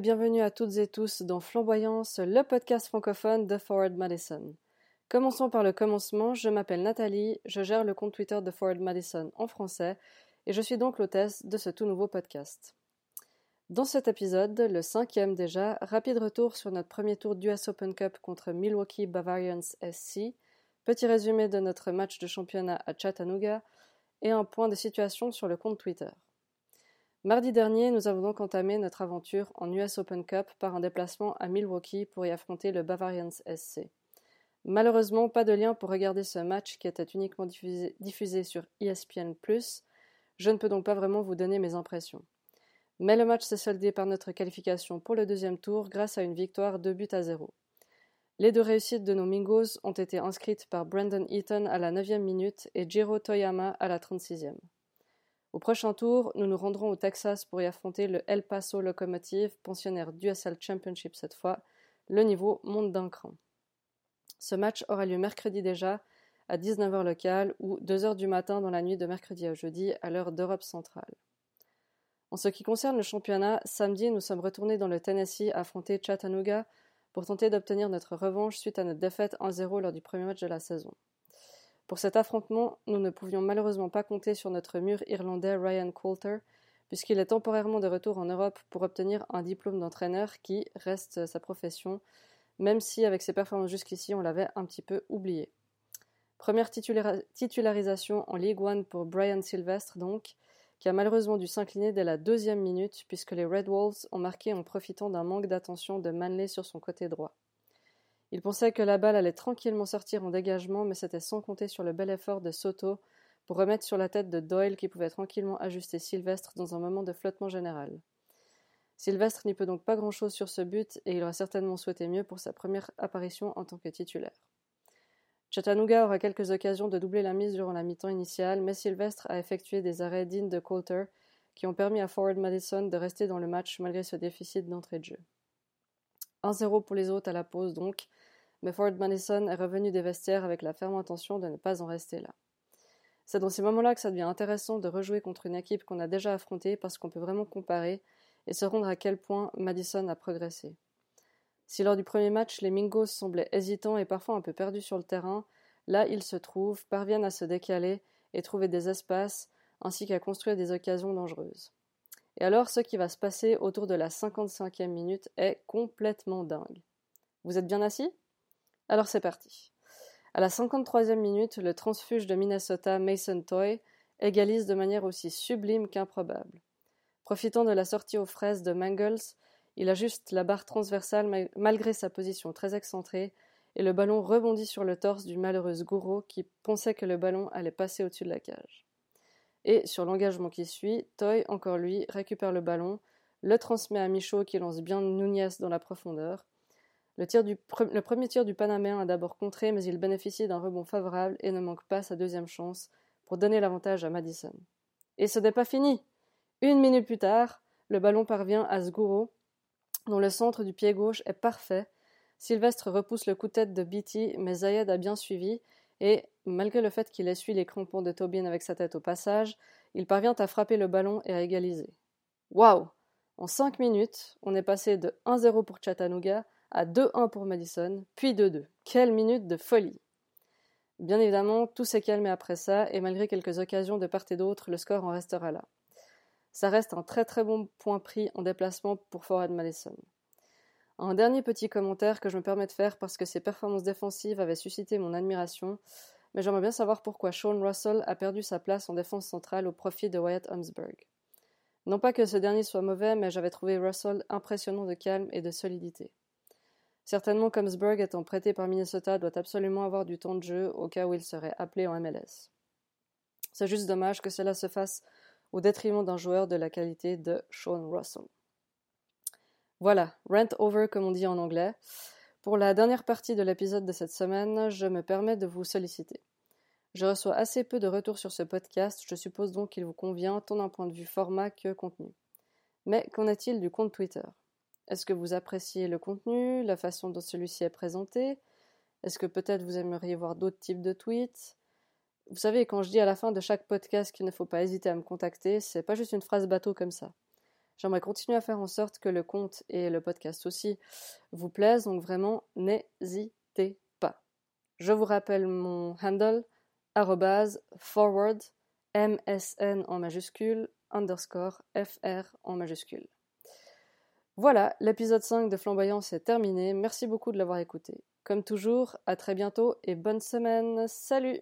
Bienvenue à toutes et tous dans Flamboyance, le podcast francophone de Forward Madison. Commençons par le commencement, je m'appelle Nathalie, je gère le compte Twitter de Forward Madison en français et je suis donc l'hôtesse de ce tout nouveau podcast. Dans cet épisode, le cinquième déjà, rapide retour sur notre premier tour d'US Open Cup contre Milwaukee Bavarians SC, petit résumé de notre match de championnat à Chattanooga et un point de situation sur le compte Twitter. Mardi dernier, nous avons donc entamé notre aventure en US Open Cup par un déplacement à Milwaukee pour y affronter le Bavarians SC. Malheureusement, pas de lien pour regarder ce match qui était uniquement diffusé, sur ESPN. Je ne peux donc pas vraiment vous donner mes impressions. Mais le match s'est soldé par notre qualification pour le deuxième tour grâce à une victoire de buts à zéro. Les deux réussites de nos Mingos ont été inscrites par Brandon Eaton à la 9e minute et Jiro Toyama à la 36e. Au prochain tour, nous nous rendrons au Texas pour y affronter le El Paso Locomotive, pensionnaire du SL Championship cette fois. Le niveau monte d'un cran. Ce match aura lieu mercredi déjà, à 19h locale ou 2h du matin dans la nuit de mercredi à jeudi à l'heure d'Europe centrale. En ce qui concerne le championnat, samedi, nous sommes retournés dans le Tennessee affronter Chattanooga pour tenter d'obtenir notre revanche suite à notre défaite 1-0 lors du premier match de la saison. Pour cet affrontement, nous ne pouvions malheureusement pas compter sur notre mur irlandais Ryan Coulter, puisqu'il est temporairement de retour en Europe pour obtenir un diplôme d'entraîneur qui reste sa profession, même si avec ses performances jusqu'ici on l'avait un petit peu oublié. Première titularisation en League One pour Brian Sylvestre donc, qui a malheureusement dû s'incliner dès la deuxième minute puisque les Red Wolves ont marqué en profitant d'un manque d'attention de Manley sur son côté droit. Il pensait que la balle allait tranquillement sortir en dégagement, mais c'était sans compter sur le bel effort de Soto pour remettre sur la tête de Doyle qui pouvait tranquillement ajuster Sylvestre dans un moment de flottement général. Sylvestre n'y peut donc pas grand-chose sur ce but et il aurait certainement souhaité mieux pour sa première apparition en tant que titulaire. Chattanooga aura quelques occasions de doubler la mise durant la mi-temps initiale, mais Sylvestre a effectué des arrêts dignes de Coulter qui ont permis à Forward Madison de rester dans le match malgré ce déficit d'entrée de jeu. 1-0 pour les autres à la pause donc, mais Ford Madison est revenu des vestiaires avec la ferme intention de ne pas en rester là. C'est dans ces moments-là que ça devient intéressant de rejouer contre une équipe qu'on a déjà affrontée parce qu'on peut vraiment comparer et se rendre à quel point Madison a progressé. Si lors du premier match les Mingos semblaient hésitants et parfois un peu perdus sur le terrain, là ils se trouvent, parviennent à se décaler et trouver des espaces, ainsi qu'à construire des occasions dangereuses. Et alors ce qui va se passer autour de la 55e minute est complètement dingue. Vous êtes bien assis? Alors c'est parti. À la 53e minute, le transfuge de Minnesota Mason Toy égalise de manière aussi sublime qu'improbable. Profitant de la sortie aux fraises de Mangles, il ajuste la barre transversale malgré sa position très excentrée et le ballon rebondit sur le torse du malheureux Gouraud qui pensait que le ballon allait passer au-dessus de la cage. Et sur l'engagement qui suit, Toy, encore lui, récupère le ballon, le transmet à Michaud qui lance bien Nunez dans la profondeur, le, premier tir du Panaméen a d'abord contré, mais il bénéficie d'un rebond favorable et ne manque pas sa deuxième chance pour donner l'avantage à Madison. Et ce n'est pas fini. Une minute plus tard, le ballon parvient à Sgouro, dont le centre du pied gauche est parfait. Sylvestre repousse le coup de tête de Beatty, mais Zayed a bien suivi, et, malgré le fait qu'il essuie les crampons de Tobin avec sa tête au passage, il parvient à frapper le ballon et à égaliser. Waouh En cinq minutes, on est passé de 1-0 pour Chattanooga à 2-1 pour Madison, puis 2-2. Quelle minute de folie Bien évidemment, tout s'est calmé après ça, et malgré quelques occasions de part et d'autre, le score en restera là. Ça reste un très très bon point pris en déplacement pour Forward Madison. Un dernier petit commentaire que je me permets de faire parce que ses performances défensives avaient suscité mon admiration, mais j'aimerais bien savoir pourquoi Sean Russell a perdu sa place en défense centrale au profit de Wyatt Humsberg. Non pas que ce dernier soit mauvais, mais j'avais trouvé Russell impressionnant de calme et de solidité. Certainement, Comsburg étant prêté par Minnesota doit absolument avoir du temps de jeu au cas où il serait appelé en MLS. C'est juste dommage que cela se fasse au détriment d'un joueur de la qualité de Sean Russell. Voilà, rent over comme on dit en anglais. Pour la dernière partie de l'épisode de cette semaine, je me permets de vous solliciter. Je reçois assez peu de retours sur ce podcast, je suppose donc qu'il vous convient tant d'un point de vue format que contenu. Mais qu'en est-il du compte Twitter? Est-ce que vous appréciez le contenu, la façon dont celui-ci est présenté? Est-ce que peut-être vous aimeriez voir d'autres types de tweets? Vous savez, quand je dis à la fin de chaque podcast qu'il ne faut pas hésiter à me contacter, c'est pas juste une phrase bateau comme ça. J'aimerais continuer à faire en sorte que le compte et le podcast aussi vous plaisent, donc vraiment n'hésitez pas. Je vous rappelle mon handle forward msn en majuscule underscore fr en majuscule. Voilà, l'épisode 5 de Flamboyance est terminé. Merci beaucoup de l'avoir écouté. Comme toujours, à très bientôt et bonne semaine. Salut